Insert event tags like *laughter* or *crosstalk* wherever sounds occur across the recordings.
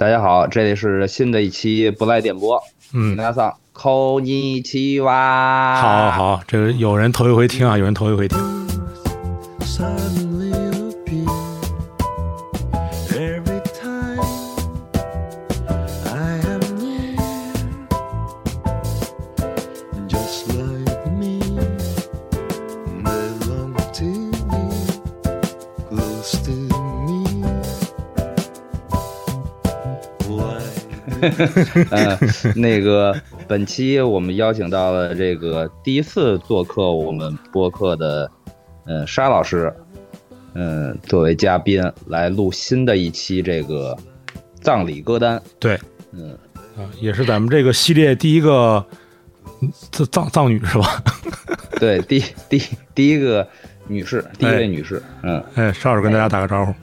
大家好，这里是新的一期不赖点播。嗯，大家好，扣你七哇！好，好，这个有人头一回听啊，有人头一回听。嗯，*laughs* 那个本期我们邀请到了这个第一次做客我们播客的，嗯，沙老师，嗯，作为嘉宾来录新的一期这个葬礼歌单。对，嗯，啊，也是咱们这个系列第一个葬葬葬女是吧？*laughs* 对，第第第一个女士，第一位女士，嗯，哎，沙老师跟大家打个招呼。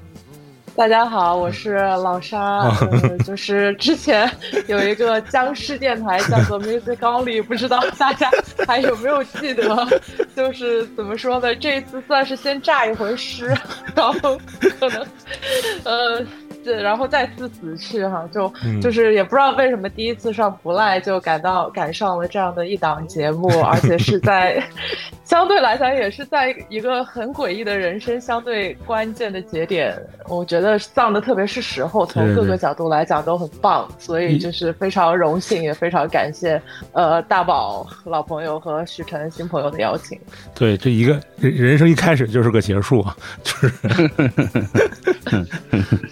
大家好，我是老沙，*laughs* 就是之前有一个僵尸电台叫做 *laughs* Music Only，不知道大家还有没有记得？就是怎么说呢？这次算是先炸一回尸，*laughs* 然后可能，呃。对，然后再次死去哈，就就是也不知道为什么第一次上不赖就赶到赶上了这样的一档节目，而且是在 *laughs* 相对来讲也是在一个很诡异的人生相对关键的节点，我觉得葬的特别是时候，从各个角度来讲都很棒，所以就是非常荣幸，也非常感谢呃大宝老朋友和许晨新朋友的邀请。对，这一个人人生一开始就是个结束啊，就是，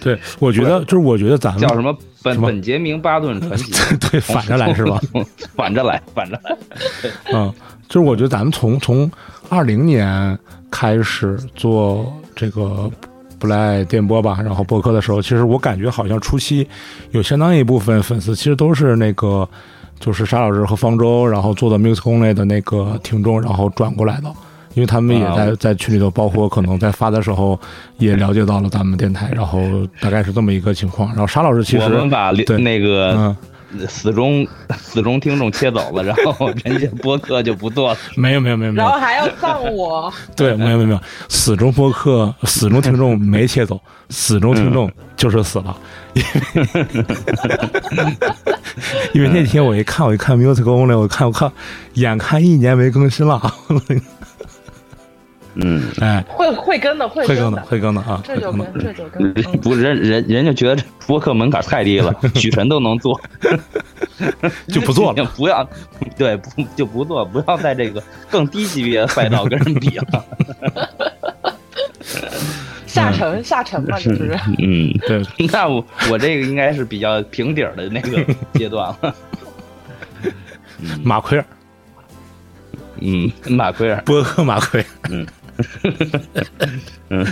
*laughs* 对。我觉得就是，我觉得咱们叫什么本本杰明巴顿传奇，*laughs* 对，反着来是吧？反着来，反着来。*laughs* 嗯，就是我觉得咱们从从二零年开始做这个不赖电波吧，然后播客的时候，其实我感觉好像初期有相当一部分粉丝，其实都是那个就是沙老师和方舟，然后做的 music only 的那个听众，然后转过来的。因为他们也在在群里头，*laughs* 包括可能在发的时候也了解到了咱们电台，然后大概是这么一个情况。然后沙老师其实我们把那个死忠死忠听众切走了，然后人家播客就不做了。*laughs* 没有没有没有没有，然后还要葬我？*laughs* 对，没有没有没有，死忠播客死忠听众没切走，死忠听众就是死了。因为那天我一看，我一看 music only，我看我看，眼看一年没更新了。嗯，哎，会会跟的，会跟的，会跟的啊，这就跟，这就跟，不人人人家觉得播客门槛太低了，*laughs* 许晨都能做，*laughs* 就不做了，*laughs* 不要，对，不就不做，不要在这个更低级别的赛道跟人比了，下沉下沉嘛，就是，嗯，对，那我我这个应该是比较平底儿的那个阶段了，马奎尔，嗯，马奎尔，播客马奎尔，嗯。嗯，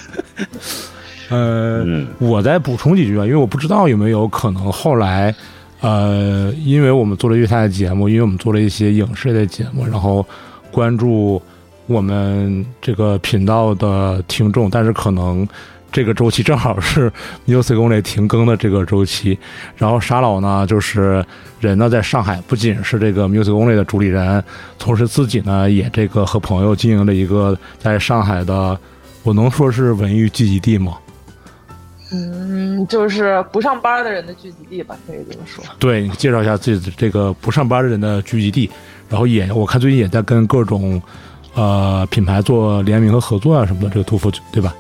*laughs* 呃，我再补充几句吧，因为我不知道有没有可能后来，呃，因为我们做了粤台的节目，因为我们做了一些影视的节目，然后关注我们这个频道的听众，但是可能。这个周期正好是 Music Only 停更的这个周期，然后沙老呢，就是人呢在上海，不仅是这个 Music Only 的主理人，同时自己呢也这个和朋友经营了一个在上海的，我能说是文娱聚集地吗？嗯，就是不上班的人的聚集地吧，可以这么说。对，介绍一下自己这个不上班的人的聚集地，然后也我看最近也在跟各种呃品牌做联名和合作啊什么的，这个屠夫对吧？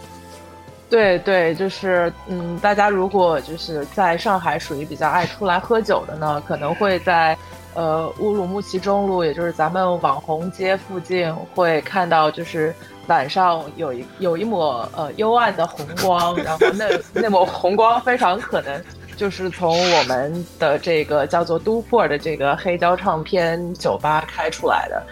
对对，就是嗯，大家如果就是在上海属于比较爱出来喝酒的呢，可能会在呃乌鲁木齐中路，也就是咱们网红街附近，会看到就是晚上有一有一抹呃幽暗的红光，然后那那抹红光非常可能就是从我们的这个叫做都珀的这个黑胶唱片酒吧开出来的。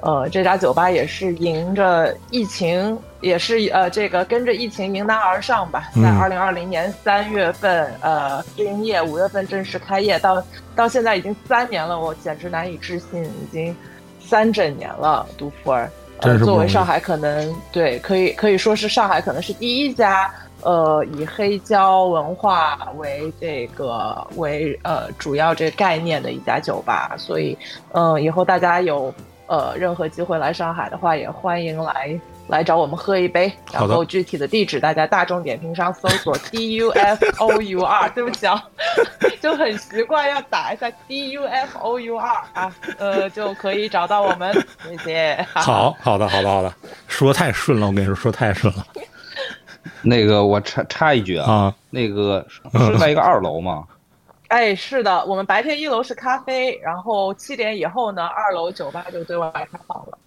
呃，这家酒吧也是迎着疫情，也是呃，这个跟着疫情迎难而上吧。在二零二零年三月份，呃试，营业，五月份正式开业，到到现在已经三年了，我简直难以置信，已经三整年了。杜福尔，呃，作为上海可能对，可以可以说是上海可能是第一家，呃，以黑胶文化为这个为呃主要这个概念的一家酒吧。所以，嗯，以后大家有。呃，任何机会来上海的话，也欢迎来来找我们喝一杯。然后具体的地址大家大众点评上搜索 *laughs* D U F O U R，对不起啊，*laughs* 就很习惯要打一下 D U F O U R 啊，呃，就可以找到我们，谢谢。*laughs* 好好的好的好的，说太顺了，我跟你说说太顺了那个我插插一句啊，啊，那个是在一个二楼吗？哎，是的，我们白天一楼是咖啡，然后七点以后呢，二楼酒吧就对外开放了。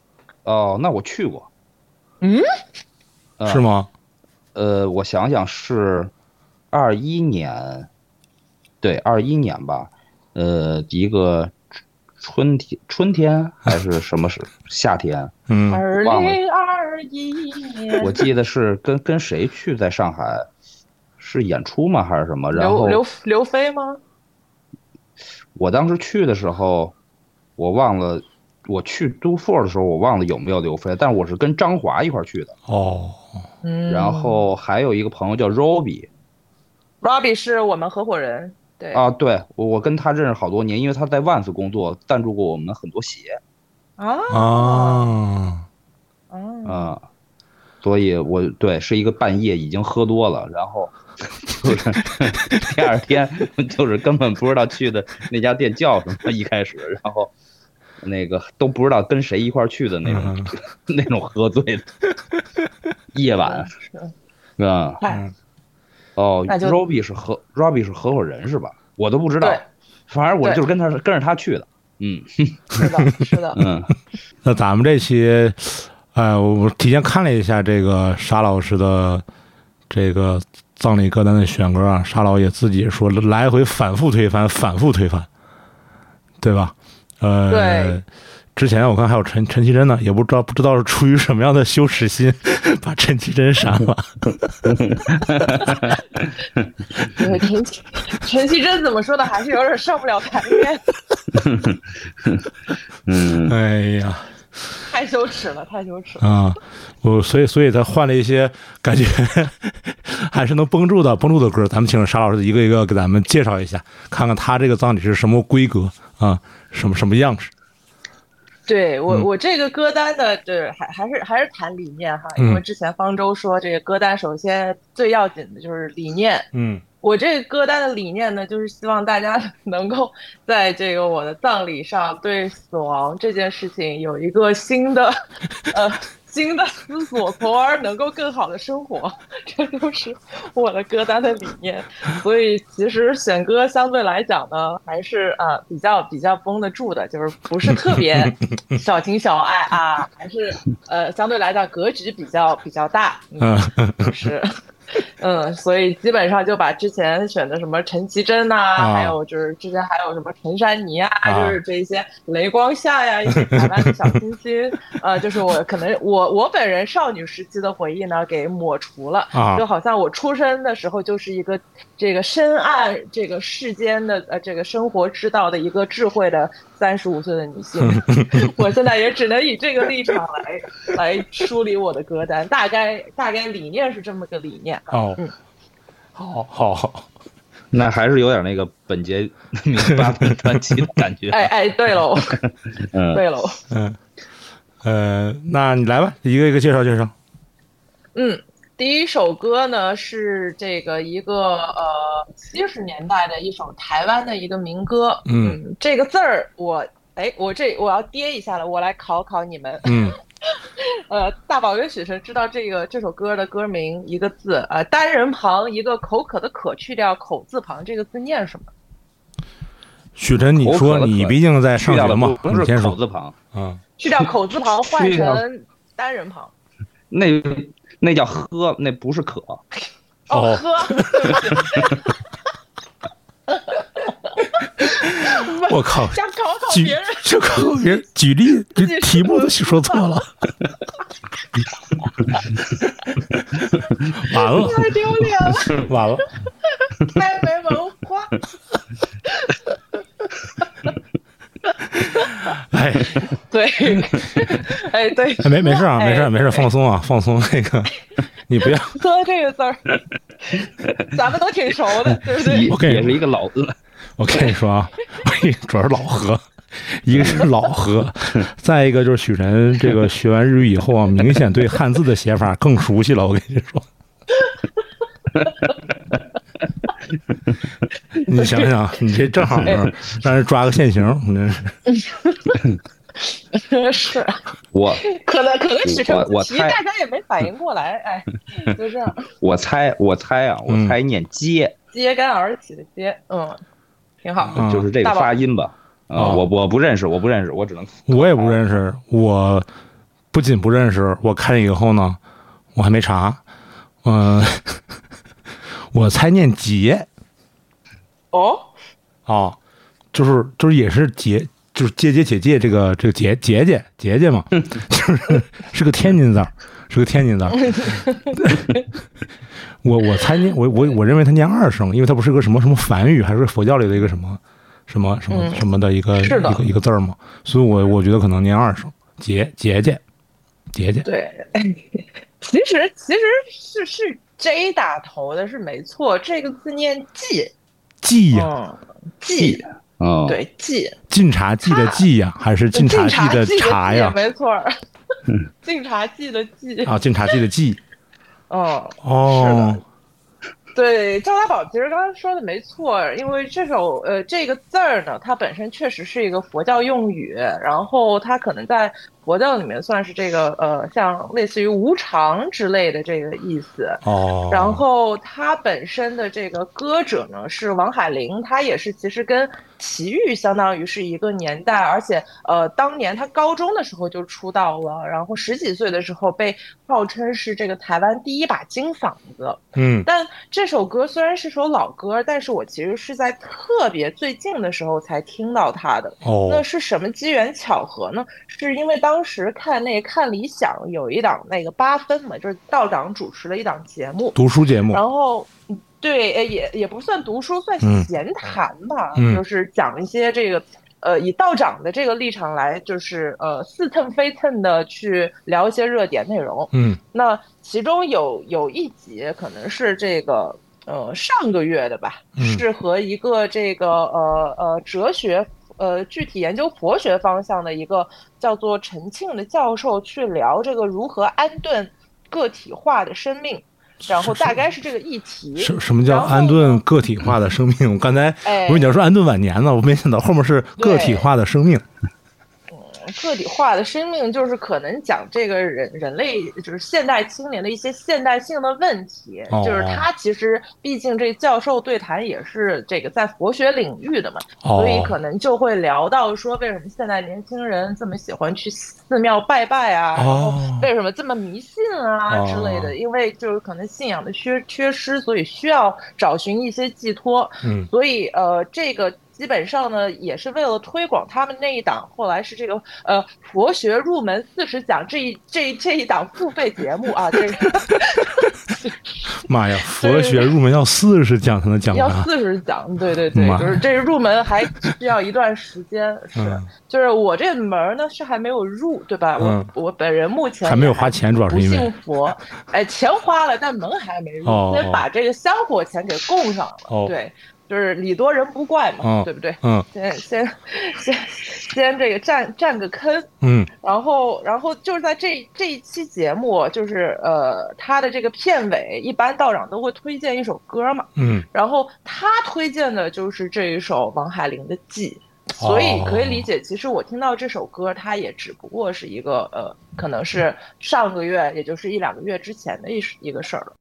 哦，那我去过。嗯，呃是？吗？呃，我想想是二一年，对，二一年吧。呃，一个春天，春天还是 *laughs* 什么时？夏天？嗯，二零二一年，我记得是跟跟谁去在上海，是演出吗？还是什么？然后刘刘刘飞吗？我当时去的时候，我忘了。我去 Do Four 的时候，我忘了有没有刘飞，但我是跟张华一块儿去的。哦，嗯，然后还有一个朋友叫 Robbie Robbie 是我们合伙人，对，啊，对我我跟他认识好多年，因为他在万斯工作，赞助过我们很多鞋啊啊，啊，啊，所以我对是一个半夜已经喝多了，然后就 *laughs* 是第二天就是根本不知道去的那家店叫什么，一开始，然后那个都不知道跟谁一块去的那种、嗯。*laughs* 那种喝醉的夜晚是。啊。嗨，哦，Robbie 是合 Robbie 是合伙人是吧？我都不知道，反正我就是跟他跟着他去的。嗯 *laughs* 是的，是的，嗯，*laughs* 那咱们这期，呃，我我提前看了一下这个沙老师的这个葬礼歌单的选歌啊，沙老也自己说来回反复推翻，反复推翻，对吧？呃，对之前我看还有陈陈绮贞呢，也不知道不知道是出于什么样的羞耻心，*laughs* 把陈绮贞删了。陈 *laughs* 绮陈绮贞怎么说的，还是有点上不了台面，*laughs* 嗯，哎呀，太羞耻了，太羞耻了。啊，我所以所以他换了一些感觉还是能绷住的绷住的歌，咱们请沙老师一个一个给咱们介绍一下，看看他这个葬礼是什么规格啊，什么什么样式。对我，嗯。我这个歌单的，对，还还是还是谈理念哈，嗯因为之前方舟说这个歌单首先最要紧的就是理念。嗯。我这个歌单的理念呢，就是希望大家 *laughs* 能够在这个我的葬礼上，对死亡这件事情有一个新的，*laughs* 呃，新的思索，从而能够更好的生活。*laughs* 这就是我的歌单的理念。所以其实选歌相对来讲呢，还是呃比较比较绷得住的，就是不是特别小情小爱啊，还是呃相对来讲格局比较比较大。嗯嗯就是，嗯，所以基本上就把之前选的什么陈绮贞呐、啊还有就是之前还有什么陈珊妮啊，啊就是这一些雷光下呀，一些台湾的小清新，呃，就是我可能我我本人少女时期的回忆呢给抹除了，啊就好像我出生的时候就是一个这个深谙这个世间的呃这个生活之道的一个智慧的三十五岁的女性，*laughs* 我现在也只能以这个立场来来梳理我的歌单，大概大概理念是这么个理念。哦。嗯，好好好，那还是有点那个本杰明八分传奇的感觉。哎哎，对喽，嗯，*laughs* 对喽，嗯。呃，那你来吧，一个一个介绍介绍。嗯，第一首歌呢是这个一个呃七十年代的一首台湾的一个民歌，嗯这个字儿我哎我这我要跌一下了，我来考考你们，嗯 *laughs* 呃，大宝跟许晨知道这个这首歌的歌名一个字，呃，单人旁一个口渴的渴去掉口字旁，这个字念什么？许晨，你说你毕竟在上学嘛不，是你先说。口字旁，嗯去掉口字旁换成单人旁。那那叫喝，那不是渴。哦哦，喝，*laughs* *laughs* 我靠，想考考举别人。想考考别人举例，这题目都说错了，*laughs* 完了。太丢脸了，完了，太没文化。哎。对，哎对，哎没没事啊，哎没事没事，放松啊，放松那个，*laughs* 你不要，喝这个字儿，咱们都挺熟的，对不对？我跟你也是一个老，我跟你说啊，我跟你主要是老何，一个是老何，再一个就是许晨这个学完日语以后啊，明显对汉字的写法更熟悉了。我跟你说，你想想，你这正好让人抓个现行，真 *laughs* 是。是我可能可能许晨我我提，大家也没反应过来，哎，就这样，我猜我猜啊，我嗯猜念接，揭竿而起的揭，嗯，挺好。嗯就是这个发音吧。啊，哦我我不认识，我不认识，我只能我也不认识。我不仅不认识，我看了以后呢，我还没查。嗯、*laughs* 我猜念杰哦，哦，就是就是也是杰，就是姐姐姐姐这个这个姐姐姐姐姐嘛，*laughs* 就是 *laughs* 是个天津字儿，是个天津字儿。*laughs* 我我猜念我我我认为它念二声，因为它不是个什么什么梵语，还是佛教里的一个什么什么什么嗯什么的一个、是的一个一个字儿嘛，所以我我觉得可能念二声，节节节节节。对，*laughs* 其实其实是是 J 打头的是没错，这个字念季，记呀，嗯，季，嗯，对季，晋察冀的冀呀，还是晋察晋冀的冀察呀？没错儿，晋察冀的冀，啊，晋察冀的冀。嗯。*laughs* 哦，对，赵大宝其实刚刚说的没错，因为这首呃这个字儿呢，它本身确实是一个佛教用语，然后它可能在佛教里面算是这个呃像类似于无常之类的这个意思。哦，然后他本身的这个歌者呢是王海玲，他也是其实跟齐豫相当于是一个年代，而且呃当年他高中的时候就出道了，然后十几岁的时候被号称是这个台湾第一把金嗓子。嗯但这首歌虽然是首老歌，但是我其实是在特别最近的时候才听到它的。哦那哦是什么机缘巧合呢？是因为当时看那个看理想有一档那个八分嘛，就是道长主持的一档节目，读书节目然后嗯对，呃也也不算读书，算嗯闲谈吧，嗯就是讲一些这个。呃，以道长的这个立场来，就是呃似蹭非蹭的去聊一些热点内容。嗯那其中有有一集可能是这个呃上个月的吧，嗯是和一个这个呃呃哲学呃具体研究佛学方向的一个叫做陈庆的教授去聊这个如何安顿个体化的生命，然后大概是这个议题。什什么叫安顿个体化的生命？我刚才哎我跟你要说安顿晚年呢，我没想到后面是个体化的生命。个体化的生命就是可能讲这个人人类就是现代青年的一些现代性的问题，哦。就是他其实毕竟这教授对谈也是这个在佛学领域的嘛，哦。所以可能就会聊到说为什么现在年轻人这么喜欢去寺庙拜拜啊，然后哦。为什么这么迷信啊哦。之类的，因为就是可能信仰的缺缺失，所以需要找寻一些寄托，嗯。所以呃，这个基本上呢，也是为了推广他们那一档，后来是这个呃佛学入门四十讲这一这一这一档付费节目啊，这个 *laughs* 妈呀，佛学入门要四十讲才能讲要完。四十讲，对对对妈，就是这入门还需要一段时间，是嗯，就是我这门儿呢是还没有入，对吧？嗯我我本人目前还没有也花钱主要是不因为信佛，哎，钱花了，但门还没入，哦先把这个香火钱给供上了，哦对。就是礼多人不怪嘛，哦对不对？嗯先先先先这个占占个坑，嗯然后然后就是在这这一期节目，就是呃他的这个片尾，一般道长都会推荐一首歌嘛，嗯然后他推荐的就是这一首王海玲的《记》。所以可以理解，其实我听到这首歌，它也只不过是一个呃，可能是上个月，也就是一两个月之前的一一个事儿了。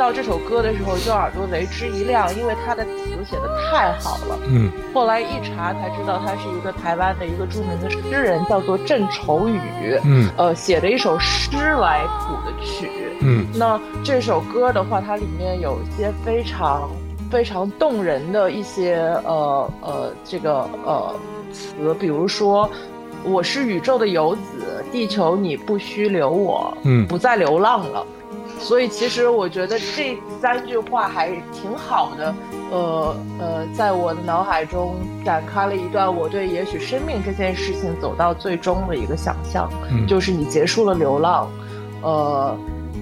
到这首歌的时候，就耳朵为之一亮，因为他的词写的太好了。嗯后来一查才知道，他是一个台湾的一个著名的诗人，叫做郑愁予。嗯呃，写的一首诗来谱的曲。嗯那这首歌的话，它里面有一些非常非常动人的一些呃呃这个呃词，比如说“我是宇宙的游子，地球你不需留我，嗯不再流浪了”。所以其实我觉得这三句话还挺好的，呃呃，在我的脑海中展开了一段我对也许生命这件事情走到最终的一个想象。嗯，就是你结束了流浪，呃，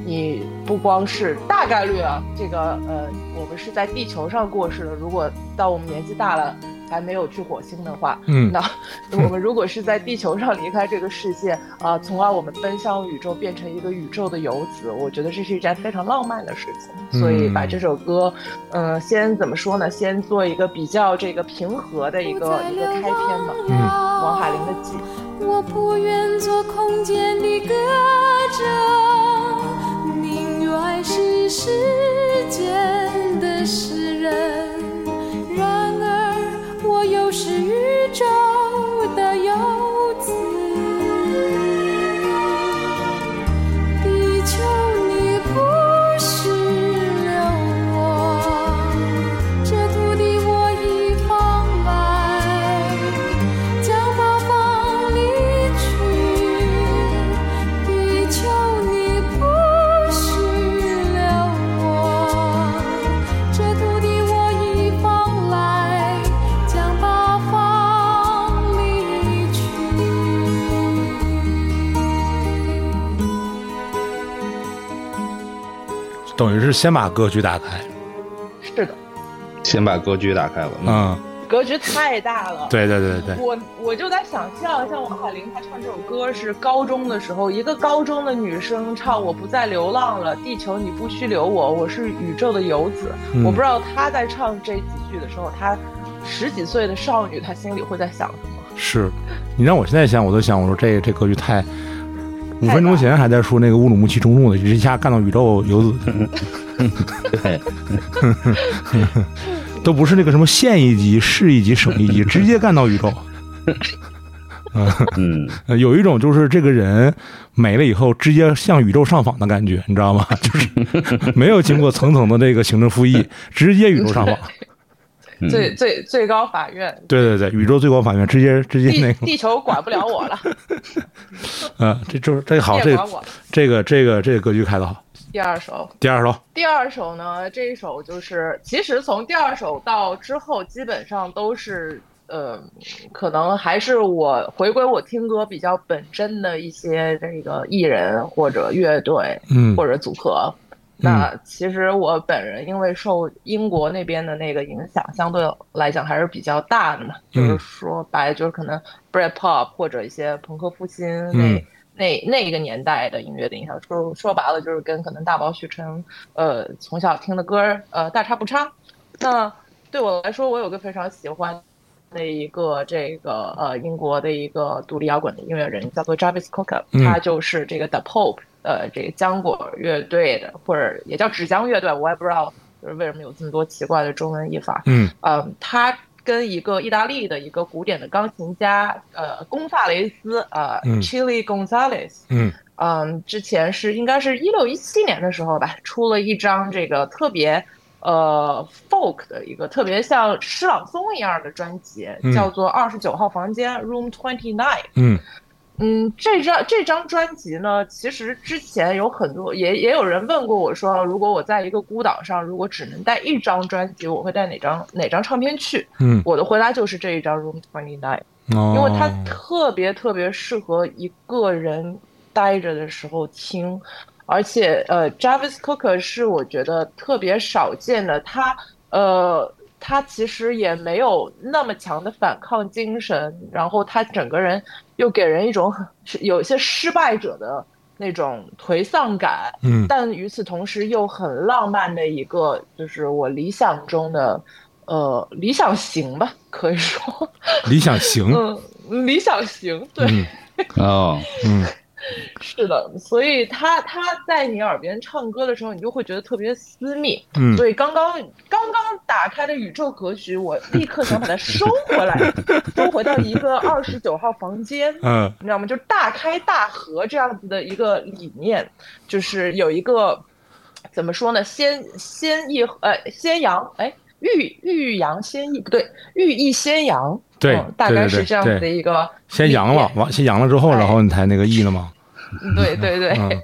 你不光是大概率啊，这个呃，我们是在地球上过世的。如果到我们年纪大了还没有去火星的话，嗯那 *laughs* 我们如果是在地球上离开这个世界啊、从而我们奔向宇宙，变成一个宇宙的游子，我觉得这是一件非常浪漫的事情。所以把这首歌，嗯、先怎么说呢？先做一个比较这个平和的一个一个开篇吧。嗯王海玲的记。我不愿做空间的歌者，宁愿是时间的是先把格局打开。是的，先把格局打开了。嗯，嗯，格局太大了。对对对对，我我就在想象，像王海玲她唱这首歌是高中的时候，一个高中的女生唱“我不再流浪了，地球你不需留我，我是宇宙的游子”嗯我不知道她在唱这几句的时候，她十几岁的少女，她心里会在想什么？是你让我现在想，我都想，我说这这格局太。五分钟前还在说那个乌鲁木齐中路的，一下干到宇宙游子，*laughs* *laughs* 对，*laughs* 都不是那个什么县一级、市一级、省一级，直接干到宇宙。*laughs* 嗯，呃有一种就是这个人没了以后，直接向宇宙上访的感觉，你知道吗？就是没有经过层层的这个行政复议，直接宇宙上访。嗯最最最高法院，对对对，宇宙最高法院直接直接那个，地球管不了我了，呃，这就是这个好，这。这个这个这个格局开的好。第二首，第二首，第二首呢，这一首就是，其实从第二首到之后，基本上都是，呃，可能还是我回归我听歌比较本真的一些这个艺人或者乐队嗯。或者组合。那其实我本人因为受英国那边的那个影响，相对来讲还是比较大的嘛。就是说白，了，就是可能 Britpop 或者一些朋克复兴那、嗯那那个年代的音乐的影响。说说白了，就是跟可能大宝、许晨，呃，从小听的歌儿，呃，大差不差。那对我来说，我有个非常喜欢的一个这个呃英国的一个独立摇滚的音乐人，叫做 Jarvis Cocker，、嗯他就是这个 The Pope，呃，这个浆果乐队的，或者也叫纸浆乐队，我也不知道就是为什么有这么多奇怪的中文译法。嗯嗯，他跟一个意大利的一个古典的钢琴家，呃，龚萨雷斯，呃、嗯 c h i l i Gonzalez，嗯嗯，之前是应该是一六一七年的时候吧，出了一张这个特别呃 folk 的一个特别像诗朗诵一样的专辑，嗯叫做《二十九号房间 Room Twenty Nine》。嗯嗯，这张这张专辑呢，其实之前有很多也也有人问过我说，如果我在一个孤岛上，如果只能带一张专辑，我会带哪张哪张唱片去？嗯，我的回答就是这一张《Room Twenty Nine》。哦，因为它特别特别适合一个人待着的时候听，而且呃，Jarvis Cocker 是我觉得特别少见的，他呃，他其实也没有那么强的反抗精神，然后他整个人又给人一种很有一些失败者的那种颓丧感，嗯。但与此同时又很浪漫的一个，就是我理想中的。呃，理想型吧，可以说，理想型，*laughs* 嗯，理想型，对，嗯。哦，嗯 *laughs* 是的，所以他他在你耳边唱歌的时候，你就会觉得特别私密。嗯所以刚刚刚刚打开的宇宙格局，我立刻想把它收回来，收回到一个二十九号房间。嗯你知道吗？就大开大合这样子的一个理念，就是有一个怎么说呢？先先抑呃先扬，哎，欲欲扬先抑不对，欲抑先扬，对嗯大概是这样子的对一个先扬了，完先扬了之后，哎然后你才那个抑了吗？理念，对对对，嗯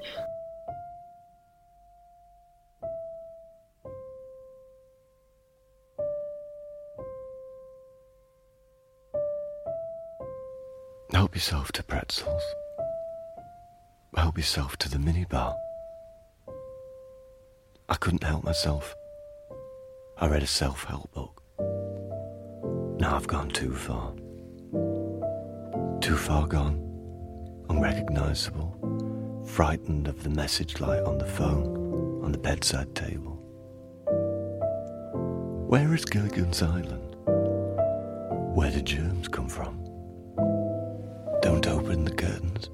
Help yourself to pretzels. Help yourself to the minibar. I couldn't help myself. I read a self help book. Now I've gone too far. Too far gone. Unrecognizable. Frightened of the message light on the phone, on the bedside table. Where is Gilligan's Island? Where did germs come from? Don't open the curtains.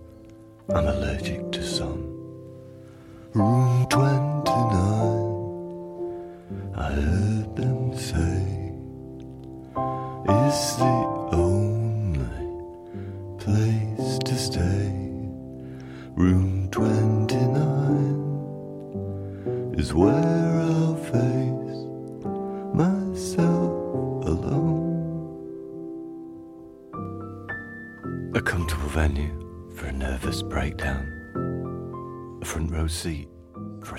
I'm allergic to sun. Room 29, I heard them say, is the only place to stay. Room 29 is where I'll face myself alone. A comfortable venue for a nervous breakdown. A front row seat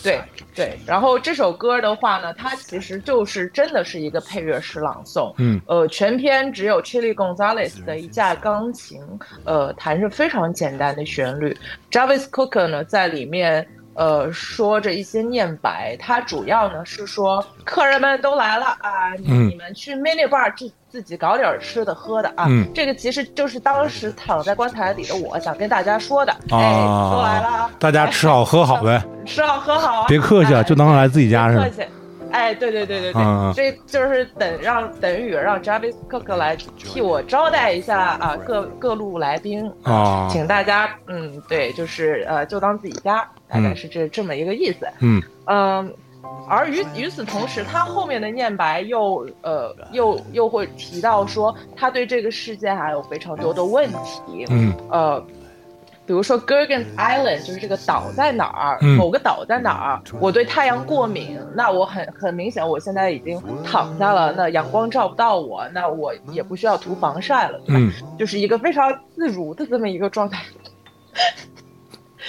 对对，然后这首歌的话呢，它其实就是真的是一个配乐式朗诵，嗯，呃，全篇只有 Chili Gonzalez 的一架钢琴，呃，弹着非常简单的旋律，Jarvis Cocker 呢在里面。呃，说着一些念白，他主要呢是说，客人们都来了啊，你嗯你们去 mini bar 自自己搞点吃的喝的啊，嗯这个其实就是当时躺在棺材里的我想跟大家说的，哎，都来了啊啊，，大家吃好喝好呗，吃好喝好啊，别客气啊，哎就当来自己家似的。别客气。哎，对对对对对，这就是等让等于让 Jarvis Cook 来替我招待一下啊各各路来宾啊请大家嗯对，就是呃就当自己家，大概是这、这么一个意思。嗯嗯，而与与此同时，他后面的念白又呃又又会提到说，他对这个世界还有非常多的问题。嗯呃，比如说 Gergens Island 就是这个岛在哪儿，嗯某个岛在哪儿，我对太阳过敏，那我很很明显，我现在已经躺下了，那阳光照不到我，那我也不需要涂防晒了，对吧？嗯就是一个非常自如的这么一个状态。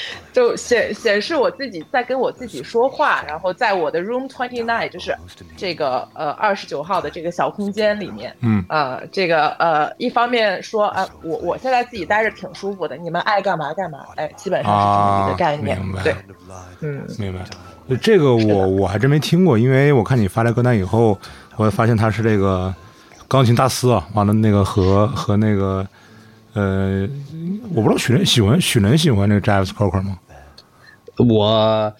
*laughs* 就显显示我自己在跟我自己说话，然后在我的 room twenty nine，就是这个呃二十九号的这个小空间里面，嗯。呃，这个呃，一方面说啊、我我现在自己待着挺舒服的，你们爱干嘛干嘛，哎，基本上是这么一个概念，啊明白对，嗯，明白。这个我我还真没听过，因为我看你发来歌单以后，我发现他是这个钢琴大师啊，完了那个和和那个呃，我不知道许人喜欢许人喜欢这个 James Cocker 吗？我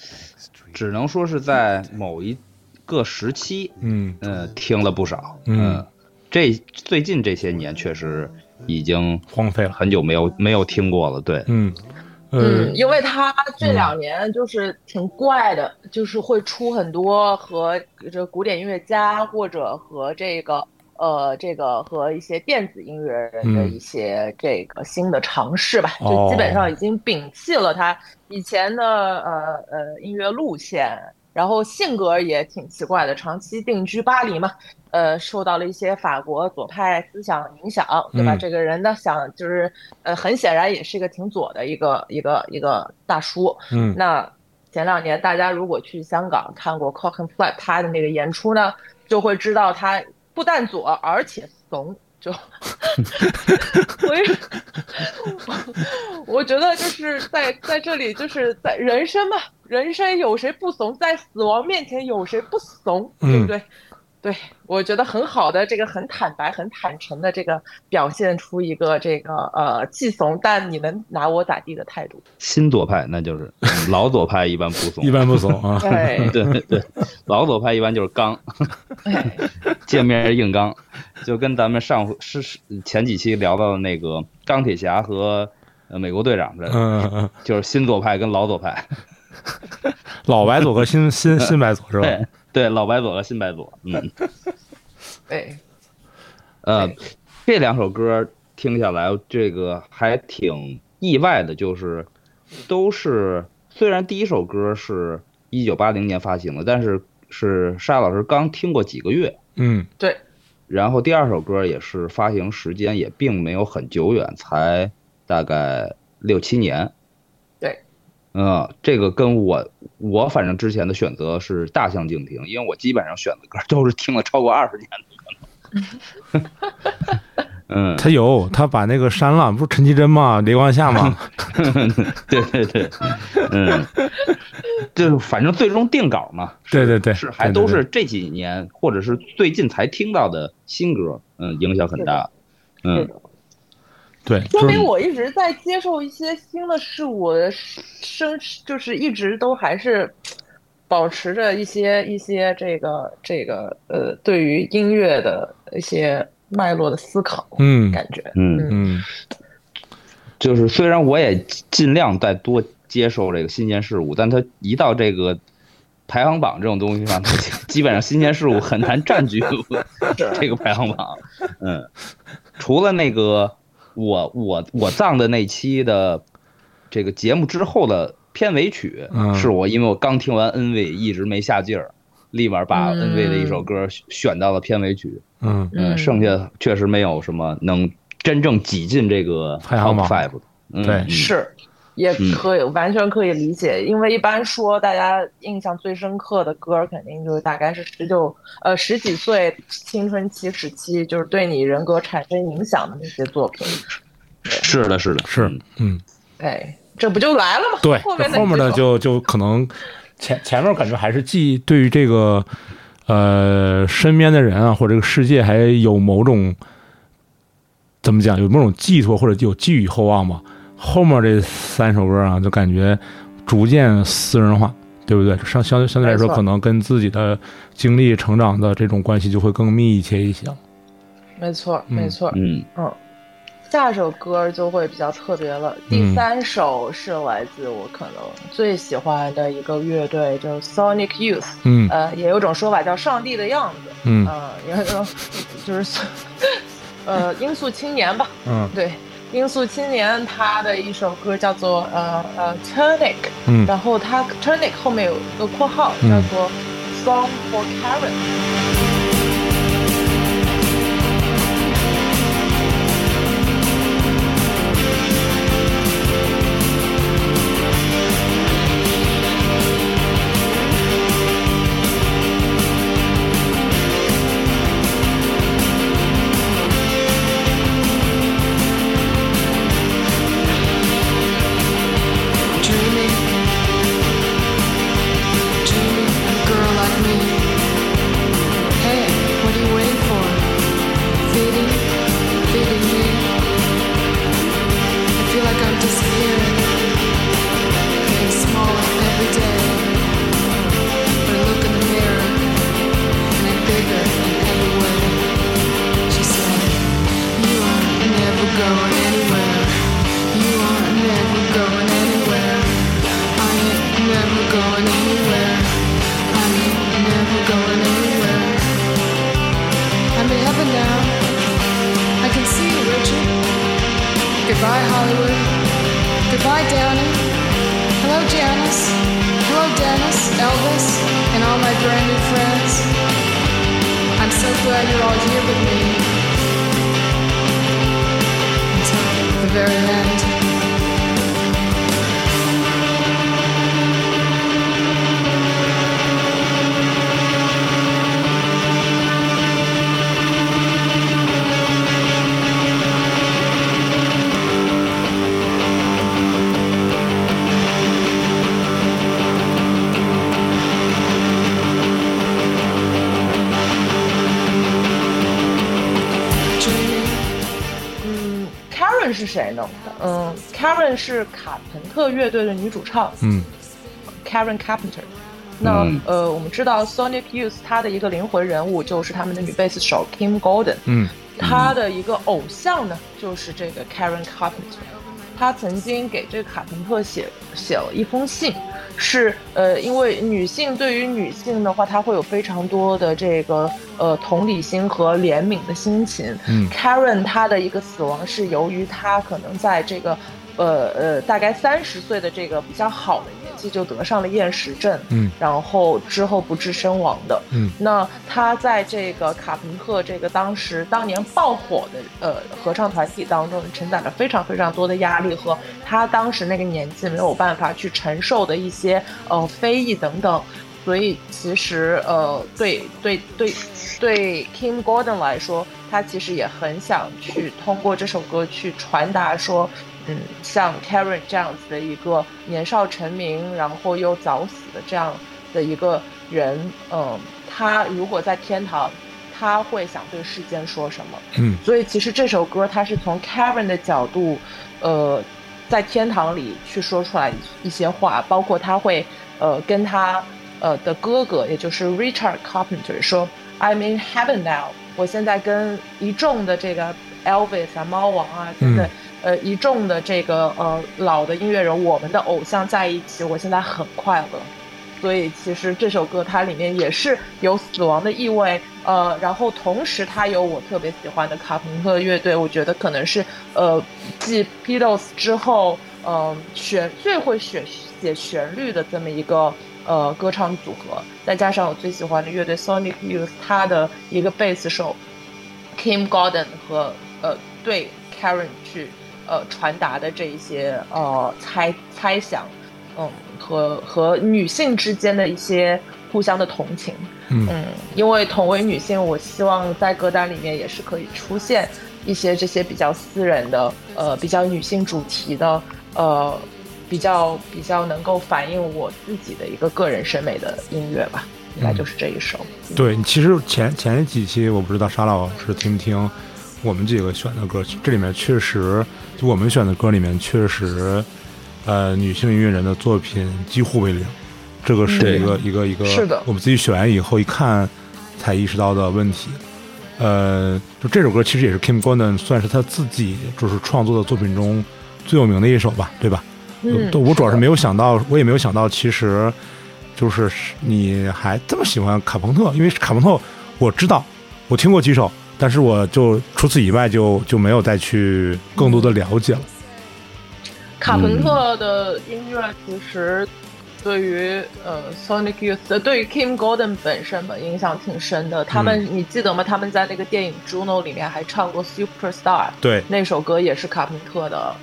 只能说是在某一个时期，嗯。嗯，听了不少，嗯。嗯，这最近这些年确实已经荒废了。很久没有没有听过了，对，嗯。呃。嗯，因为他这两年就是挺怪的，就是会出很多和这古典音乐家或者和这个呃这个和一些电子音乐人的嗯一些这个新的尝试吧，哦就基本上已经摒弃了他以前的呃呃音乐路线。然后性格也挺奇怪的，长期定居巴黎嘛，呃，受到了一些法国左派思想影响，对吧？嗯这个人呢，想就是呃，很显然也是一个挺左的一个一个一个大叔。嗯那前两年大家如果去香港看过 Cock and Flat 他的那个演出呢，就会知道他不但左，而且怂。就，*laughs* 所以，我我觉得就是在在这里，就是在人生嘛，人生有谁不怂？在死亡面前有谁不怂？对不对？对，我觉得很好的这个很坦白、很坦诚的这个表现出一个这个呃既怂但你能拿我咋地的态度。新左派那就是嗯老左派一般不怂，一般不怂啊。*laughs* 对对对对，老左派一般就是刚，哎，见面硬刚，就跟咱们上是是前几期聊到的那个钢铁侠和呃美国队长似的，嗯嗯，就是新左派跟老左派，老白左和新新新白左是吧？对对，老白左和新白左，嗯，*laughs* 对，呃，这两首歌听下来，这个还挺意外的，就是都是虽然第一首歌是一九八零年发行的，但是是沙老师刚听过几个月，嗯对，然后第二首歌也是发行时间也并没有很久远，才大概六七年。对，嗯，这个跟我我反正之前的选择是大相径庭，因为我基本上选的歌都是听了超过二十年的可能。*laughs* 嗯，他有他把那个删了，不是陈绮贞吗？雷光下吗？*laughs* 对对对，嗯，就是反正最终定稿嘛，对对对是还都是这几年或者是最近才听到的新歌，嗯，影响很大，嗯，对，说就是明我一直在接受一些新的事物，生就是一直都还是保持着一些一些这个这个呃，对于音乐的一些脉络的思考，嗯感觉，嗯嗯。就是虽然我也尽量再多接受这个新鲜事物，但它一到这个排行榜这种东西上，*laughs* 基本上新鲜事物很难占据 *laughs* 这个排行榜。嗯，除了那个我我我葬的那期的这个节目之后的片尾曲，嗯。是我因为我刚听完 NV 一直没下劲儿，立马把嗯。NV 的一首歌选到了片尾曲。嗯。嗯，嗯剩下确实没有什么能真正挤进这个 top five 的。嗯。对。嗯是，也嗯可以、完全可以理解，因为一般说大家印象最深刻的歌，肯定就是大概是十九呃十几岁青春期时期，就是对你人格产生影响的那些作品。是的，是的，是嗯嗯。哎，这不就来了吗？对，后面这后面的就就可能前前面感觉还是既对于这个呃身边的人啊，或者这个世界还有某种怎么讲，有某种寄托或者有寄予厚望嘛。后面这三首歌啊，就感觉逐渐私人化，对不对？相相对相对来说，可能跟自己的经历、成长的这种关系就会更密切一些。没错，嗯没错。嗯嗯下首歌就会比较特别了。第嗯三首是来自我可能最喜欢的一个乐队，就是 Sonic Youth。嗯呃，也有种说法叫“上帝的样子”。嗯呃，也有种就是 *laughs* 呃音速青年吧。嗯对，音速青年他的一首歌叫做呃呃 Turnic，嗯然后他 Turnic 后面有一个括号嗯叫做 Song for Karen。是卡朋特乐队的女主唱嗯 Karen Carpenter。那、嗯呃，我们知道 Sonic Youth 他的一个灵魂人物就是他们的女贝斯手 Kim Golden，嗯他的一个偶像呢就是这个 Karen Carpenter。他曾经给这个卡朋特写写了一封信，是呃，因为女性对于女性的话，她会有非常多的这个呃同理心和怜悯的心情。嗯 Karen 她的一个死亡是由于她可能在这个呃呃大概三十岁的这个比较好的年纪就得上了厌食症，嗯然后之后不治身亡的。嗯那他在这个卡朋特这个当时当年爆火的呃合唱团体当中，承载了非常非常多的压力和他当时那个年纪没有办法去承受的一些呃非议等等。所以其实呃对对对对 Kim Gordon 来说，他其实也很想去通过这首歌去传达说。嗯，像 Karen 这样子的一个年少成名，然后又早死的这样的一个人，嗯，他如果在天堂，他会想对世间说什么？嗯所以其实这首歌它是从 Karen 的角度，呃，在天堂里去说出来一些话，包括他会呃跟他呃的哥哥，也就是 Richard Carpenter 说 I'm in heaven now，我现在跟一众的这个 Elvis 啊、猫王啊等等。呃，一众的这个呃老的音乐人，我们的偶像在一起，我现在很快乐。所以其实这首歌它里面也是有死亡的意味，呃，然后同时它有我特别喜欢的卡朋特乐队，我觉得可能是呃继 Beatles 之后，嗯、旋最会写写旋律的这么一个呃歌唱组合，再加上我最喜欢的乐队 Sonic Youth，它的一个贝斯手 Kim Gordon 和呃对 Karen 去呃传达的这一些呃猜猜想，嗯，和和女性之间的一些互相的同情，嗯。嗯，因为同为女性，我希望在歌单里面也是可以出现一些这些比较私人的，呃，比较女性主题的，呃，比较比较能够反映我自己的一个个人审美的音乐吧，应该就是这一首。对，其实前前几期我不知道沙老师听不听我们几个选的歌，这里面确实就我们选的歌里面确实，呃，女性音乐人的作品几乎为零，这个是一个一个一个，是的我们自己选完以后一看才意识到的问题。呃，就这首歌其实也是 Kim Gordon 算是他自己就是创作的作品中最有名的一首吧，对吧？嗯呃我主要是没有想到，我也没有想到，其实就是你还这么喜欢卡朋特，因为卡朋特我知道，我听过几首，但是我就除此以外就就没有再去更多的了解了。卡朋特的音乐其实对于呃 Sonic Youth 对于 Kim Gordon 本身吧影响挺深的。他们、你记得吗？他们在那个电影 Juno 里面还唱过 Superstar，对，那首歌也是卡朋特的。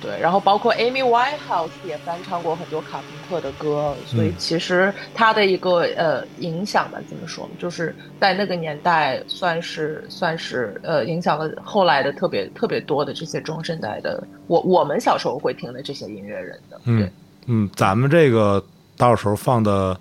对，然后包括 Amy Winehouse 也翻唱过很多卡朋特的歌，所以嗯其实他的一个呃影响吧，怎么说呢？就是在那个年代算是算是呃影响了后来的特别特别多的这些中生代的我我们小时候会听的这些音乐人的。嗯对，嗯，咱们这个到时候放的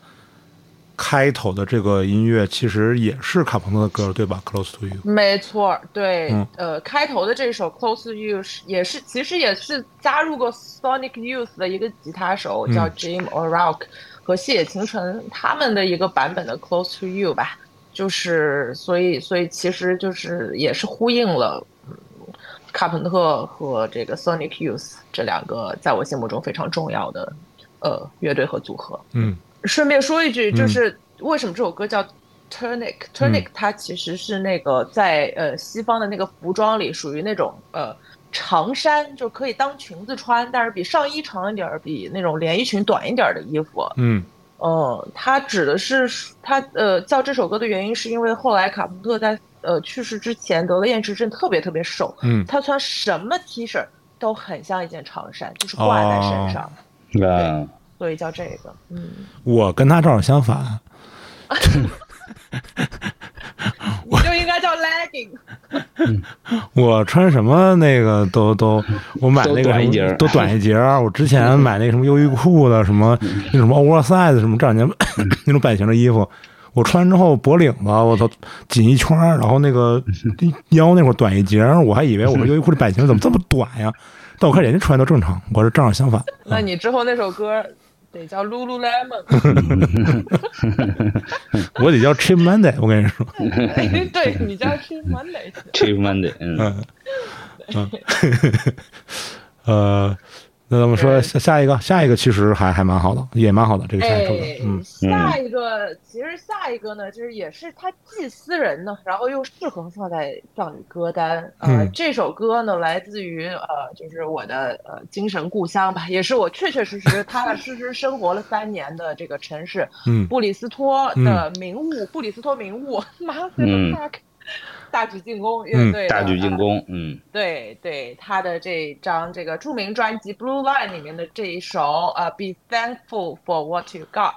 开头的这个音乐，其实也是卡朋特的歌，对吧？Close to You。没错儿，对，嗯呃，开头的这首《Close to You》是也是其实也是加入过 Sonic Youth 的一个吉他手嗯叫 Jim O'Rourke 和细野晴臣他们的一个版本的《Close to You》吧，就是所以所以其实就是也是呼应了。嗯卡朋特和这个 Sonic Youth 这两个在我心目中非常重要的呃乐队和组合。嗯顺便说一句，嗯。就是为什么这首歌叫 Tunic？Tunic、它其实是那个在呃西方的那个服装里属于那种呃长衫，就可以当裙子穿，但是比上衣长一点儿，比那种连衣裙短一点儿的衣服。嗯。嗯，它指的是它呃叫这首歌的原因，是因为后来卡朋特在呃去世之前得了厌食症，特别特别瘦，嗯，他穿什么 T 恤都很像一件长衫，就是挂在身上，嗯，所以叫这个。嗯。我跟他正好相反，*laughs* 我就应该叫 legging。*laughs* 我穿什么那个都都，我买那个都短一什么截儿都短一截儿。我之前买那个什么优衣库的什么那什么 oversize 什么这两年 *coughs* 那种版型的衣服，我穿完之后脖领子我操紧一圈儿，然后那个 *laughs* 腰那块儿短一截儿，我还以为我说优衣库的版型怎么这么短呀？但我看人家穿都正常，我是正好相反。那你之后那首歌得叫 Lululemon，我得叫 Chip Monday，我跟你说，对你叫 Cheap Monday。Cheap Monday，嗯，嗯嗯，呃，那咱们说下下一个，下一个其实还还蛮好的，也蛮好的这个下一首嗯，下一个其实下一个呢，就是也是它既私人呢，然后又适合放在葬礼歌单。呃，嗯这首歌呢来自于呃，就是我的呃精神故乡吧，也是我确确实实踏踏实实生活了三年的这个城市嗯布里斯托的名物，布里斯托名物 Massive 嗯 Attack。大举进攻乐队的、大举进呃攻，嗯对对，他的这张这个著名专辑《Blue Line》里面的这一首呃《Be Thankful for What You Got》。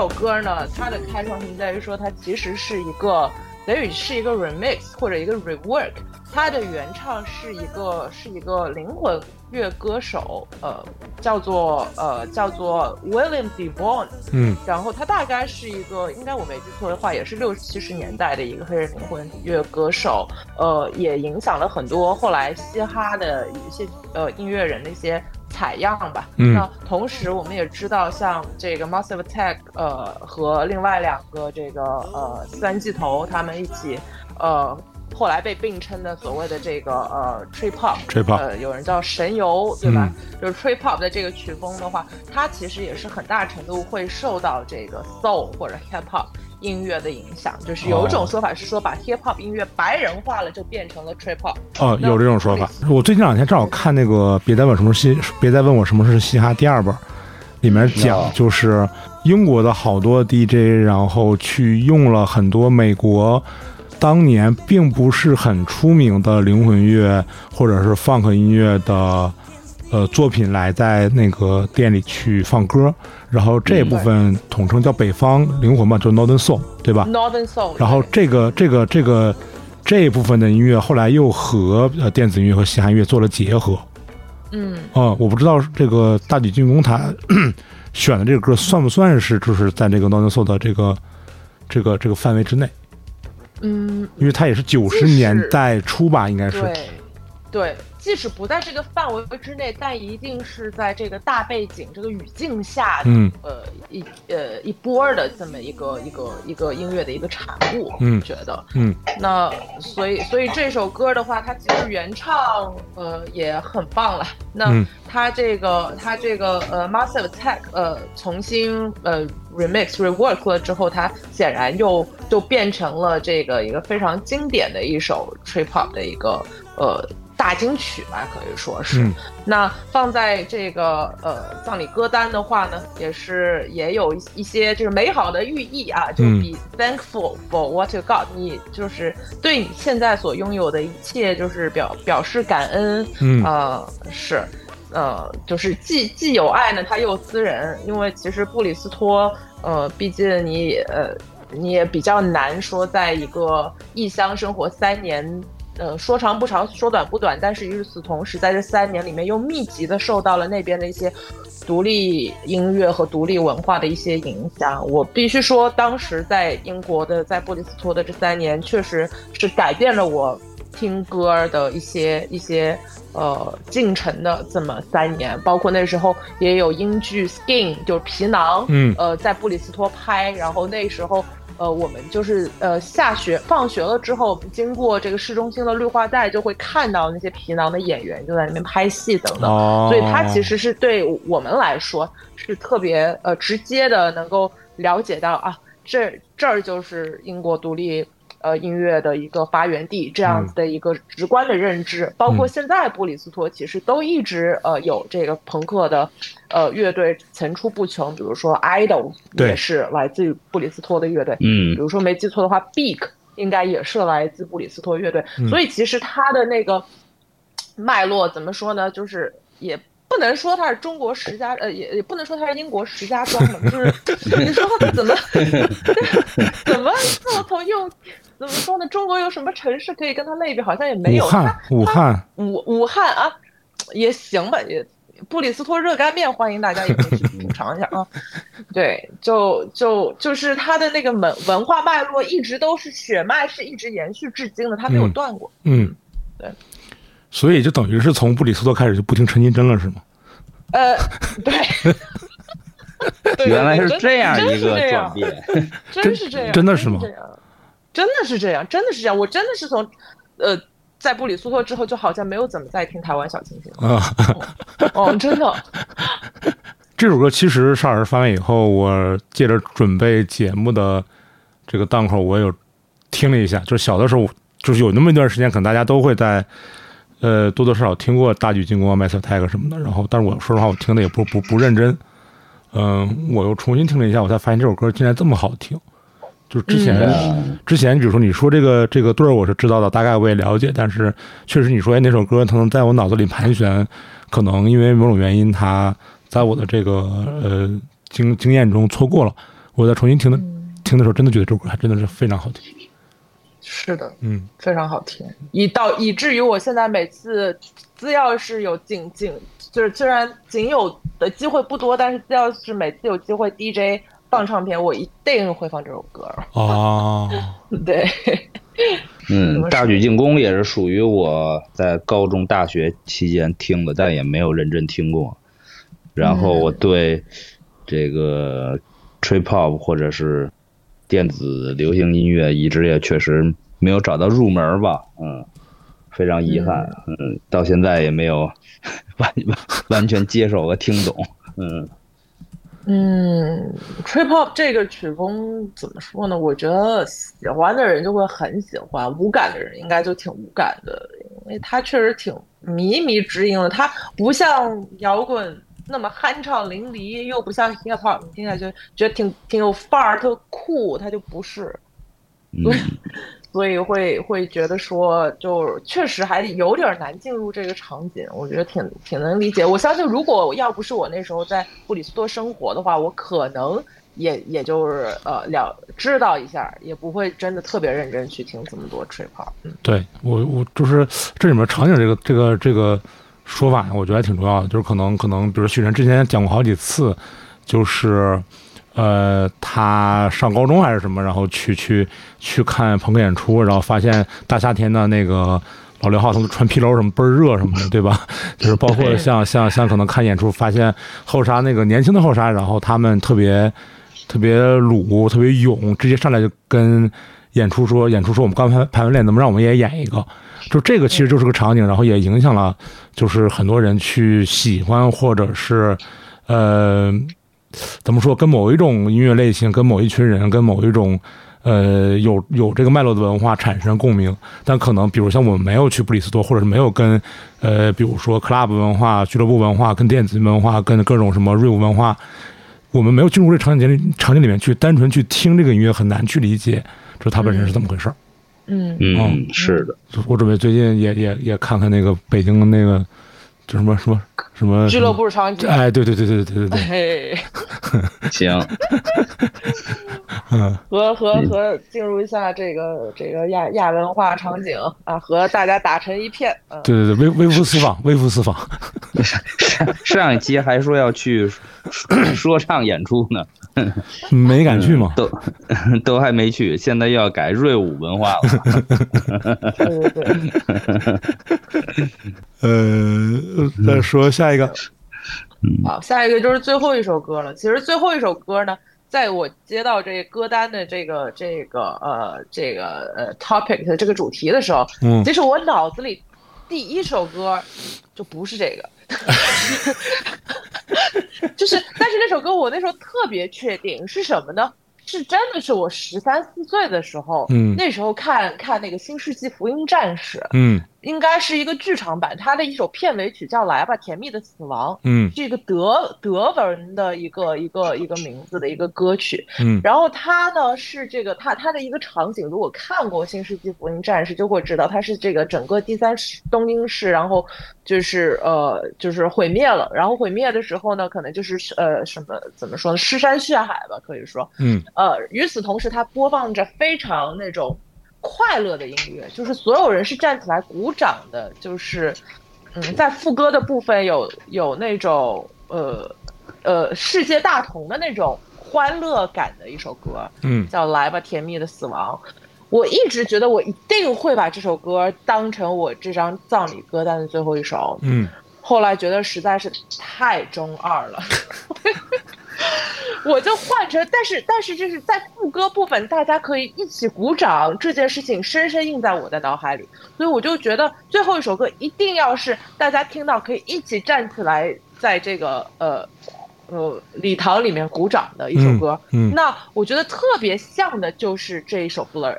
首歌呢，它的开创性在于说，它其实是一个等于是一个 remix 或者一个 rework。它的原唱是一个是一个灵魂乐歌手，呃，叫做呃叫做 William Devon，嗯然后他大概是一个，应该我没记错的话，也是六七十年代的一个黑人灵魂乐歌手，呃，也影响了很多后来嘻哈的一些呃音乐人的一些采样吧。嗯那同时我们也知道，像这个 Massive Attack，呃，和另外两个这个呃三巨头他们一起，呃。后来被并称的所谓的这个呃 trip hop，Trip hop 呃，有人叫神游，对吧？就是 trip hop 的这个曲风的话，它其实也是很大程度会受到这个 soul 或者 hip hop 音乐的影响。就是有一种说法是说，把 hip hop 音乐白人化了，就变成了 trip hop。哦，有这种说法。我最近两天正好看那个《别再问什么是嘻，别再问我什么是嘻哈》第二本，里面讲哦就是英国的好多 DJ，然后去用了很多美国当年并不是很出名的灵魂乐或者是 funk 音乐的呃作品来在那个店里去放歌，然后这部分统称叫北方灵魂嘛，就 Northern Soul，对吧？Northern soul，然后这个这个这个这一部分的音乐后来又和呃电子音乐和嘻哈音乐做了结合。嗯，啊、我不知道这个大举进攻他 *coughs* 选的这个歌算不算是就是在这个 Northern Soul 的这个这个这个范围之内，嗯，因为它也是九十年代初吧，应该是。对，对，即使不在这个范围之内，但一定是在这个大背景、这个语境下的，嗯呃，一呃一波儿的这么一个一个一个音乐的一个产物，嗯我觉得。嗯那所以所以这首歌的话，它其实原唱呃也很棒了。那嗯它这个它这个呃 Massive Attack 呃重新呃 remix rework 了之后，它显然又就变成了这个一个非常经典的一首 trip hop 的一个呃大金曲吧，可以说是。嗯那放在这个呃葬礼歌单的话呢，也是也有一一些就是美好的寓意啊，就嗯 be thankful for what you got，你就是对你现在所拥有的一切，就是表表示感恩，嗯呃是。呃，就是既既有爱呢，它又私人，因为其实布里斯托，呃，毕竟你呃你也比较难说在一个异乡生活三年，呃，说长不长，说短不短，但是与此同时，在这三年里面又密集的受到了那边的一些独立音乐和独立文化的一些影响。我必须说，当时在英国的，在布里斯托的这三年，确实是改变了我听歌的一些一些呃进程的这么三年，包括那时候也有英剧《Skin》就是皮囊，嗯呃，在布里斯托拍，然后那时候。呃，我们就是呃下学放学了之后，经过这个市中心的绿化带，就会看到那些皮囊的演员就在那边拍戏等等。哦，所以它其实是对我们来说是特别呃直接的，能够了解到啊，这这儿就是英国独立呃音乐的一个发源地，这样子的一个直观的认知。包括现在布里斯托其实都一直呃有这个朋克的呃乐队层出不穷，比如说 Idol 也是来自于布里斯托的乐队，嗯比如说没记错的话，Big 应该也是来自布里斯托乐队，嗯所以其实它的那个脉络怎么说呢？就是也不能说它是中国石家，呃，也也不能说它是英国石家庄的，就是 *laughs* 你说怎么 *laughs* 怎么从从用怎么说呢？中国有什么城市可以跟它类比？好像也没有。武汉，武汉，武武汉啊，也行吧，也布里斯托热干面，欢迎大家也可以去品尝一下啊。*laughs* 对，就就就是它的那个文文化脉络一直都是血脉，是一直延续至今的，它没有嗯断过。嗯，对，所以就等于是从布里斯托开始就不听陈金真了，是吗？*laughs* 呃，*laughs* 对。原来是这样一个转变。真是这样，真的是吗真的是这样，真的是这样。我真的是从，呃，在布里苏托之后，就好像没有怎么再听台湾小清新哦，真的，*laughs* 这首歌其实少儿翻完以后，我借着准备节目的这个档口，我有听了一下。就是小的时候，就是有那么一段时间，可能大家都会在呃多多少少听过大举进攻啊、麦瑟 tag 什么的。然后，但是我说实话，我听的也不不不认真。嗯，我又重新听了一下，我才发现这首歌竟然这么好听。就是之前、嗯之前，比如说你说这个这个对儿，我是知道的，大概我也了解，但是确实你说哎那首歌它能在我脑子里盘旋，可能因为某种原因，它在我的这个呃经经验中错过了。我再重新听的听的时候，真的觉得这首歌还真的是非常好听。是的，嗯，非常好听，以到以至于我现在每次只要是有仅仅就是虽然仅有的机会不多，但是只要是每次有机会 DJ 放唱片，我一定会放这首歌。哦，*laughs* 对，*laughs* 嗯大举进攻也是属于我在高中、大学期间听的，但也没有认真听过。然后我对这个 trip hop 或者是电子流行音乐，一直也确实没有找到入门吧，嗯，非常遗憾，嗯，到现在也没有 *laughs* 完完完全接受和听懂，嗯嗯，trip hop 这个曲风怎么说呢？我觉得喜欢的人就会很喜欢，无感的人应该就挺无感的，因为它确实挺靡靡之音的。它不像摇滚那么酣畅淋漓，又不像 hip hop，你听起来就觉得挺挺有范儿、特酷，它就不是。*laughs* 嗯所以会会觉得说，就确实还有点难进入这个场景，我觉得挺挺能理解。我相信，如果要不是我那时候在布里斯托生活的话，我可能也也就是呃了知道一下，也不会真的特别认真去听这么多 trip。嗯对我我就是这里面场景这个这个这个说法，我觉得还挺重要的。就是可能可能，比如许晨之前讲过好几次，就是呃，他上高中还是什么，然后去去去看朋克演出，然后发现大夏天的那个老刘浩他们穿皮褛什么倍儿热什么的，对吧？*laughs* 就是包括像像像可能看演出，发现后沙那个年轻的后沙，然后他们特别特别鲁，特别勇，直接上来就跟演出说，演出说我们刚排排完练，能不能让我们也演一个？就这个其实就是个场景，然后也影响了，就是很多人去喜欢或者是呃怎么说，跟某一种音乐类型、跟某一群人、跟某一种呃有有这个脉络的文化产生共鸣。但可能比如像我们没有去布里斯托，或者是没有跟呃比如说 club 文化、俱乐部文化、跟电子文化、跟各种什么 rave 文化，我们没有进入这场景里场景里面去，单纯去听这个音乐，很难去理解，这它本身是怎么回事儿。嗯嗯，是的，我准备最近也也也看看那个北京的那个就什么什么什么俱乐。部场景。哎，对对对对对对对，*laughs* 嘿，行，嗯，和和和进入一下这个这个亚亚文化场景啊，和大家打成一片。嗯，对对对，微微服私访，微服私访。上一期还说要去说唱演出呢，没敢去嘛？都都还没去，现在又要改瑞舞文化了。对对对。*laughs* 呃，再说下一个，好，下一个就是最后一首歌了。其实最后一首歌呢，在我接到这歌单的这个这个呃这个呃 topic 的这个主题的时候，嗯。其实我脑子里第一首歌就不是这个，*laughs* 就是但是那首歌我那时候特别确定是什么呢？是真的是我十三四岁的时候，嗯。那时候看看那个《新世纪福音战士》，嗯应该是一个剧场版，它的一首片尾曲叫《来吧，甜蜜的死亡》，嗯是一个德德文的一个一个一个名字的一个歌曲。嗯然后它呢是这个它它的一个场景，如果看过《新世纪福音战士》就会知道，它是这个整个第三世东京市，然后就是呃就是毁灭了，然后毁灭的时候呢，可能就是呃什么怎么说呢，尸山血海吧，可以说。嗯呃，与此同时，它播放着非常那种快乐的音乐，就是所有人是站起来鼓掌的，就是嗯，在副歌的部分有有那种呃呃世界大同的那种欢乐感的一首歌，嗯。叫《来吧，甜蜜的死亡》。我一直觉得我一定会把这首歌当成我这张葬礼歌单的最后一首，嗯。后来觉得实在是太中二了，*laughs* *laughs* 我就换成，但是但是就是在副歌部分，大家可以一起鼓掌，这件事情深深印在我的脑海里，所以我就觉得最后一首歌一定要是大家听到可以一起站起来，在这个呃呃礼堂里面鼓掌的一首歌。嗯那我觉得特别像的就是这一首《Blur》。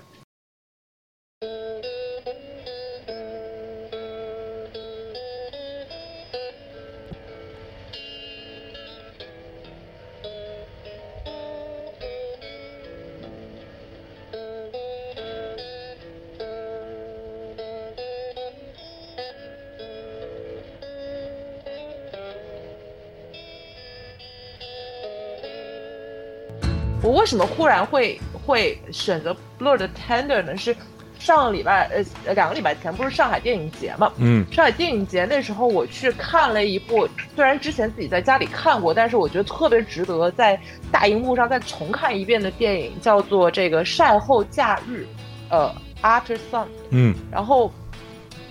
我为什么忽然会会选择 Blur 的 Tender 呢？是上个礼拜呃两个礼拜前不是上海电影节嘛？嗯上海电影节那时候我去看了一部，虽然之前自己在家里看过，但是我觉得特别值得在大荧幕上再重看一遍的电影，叫做这个《晒后假日》，呃，After Sun。嗯然后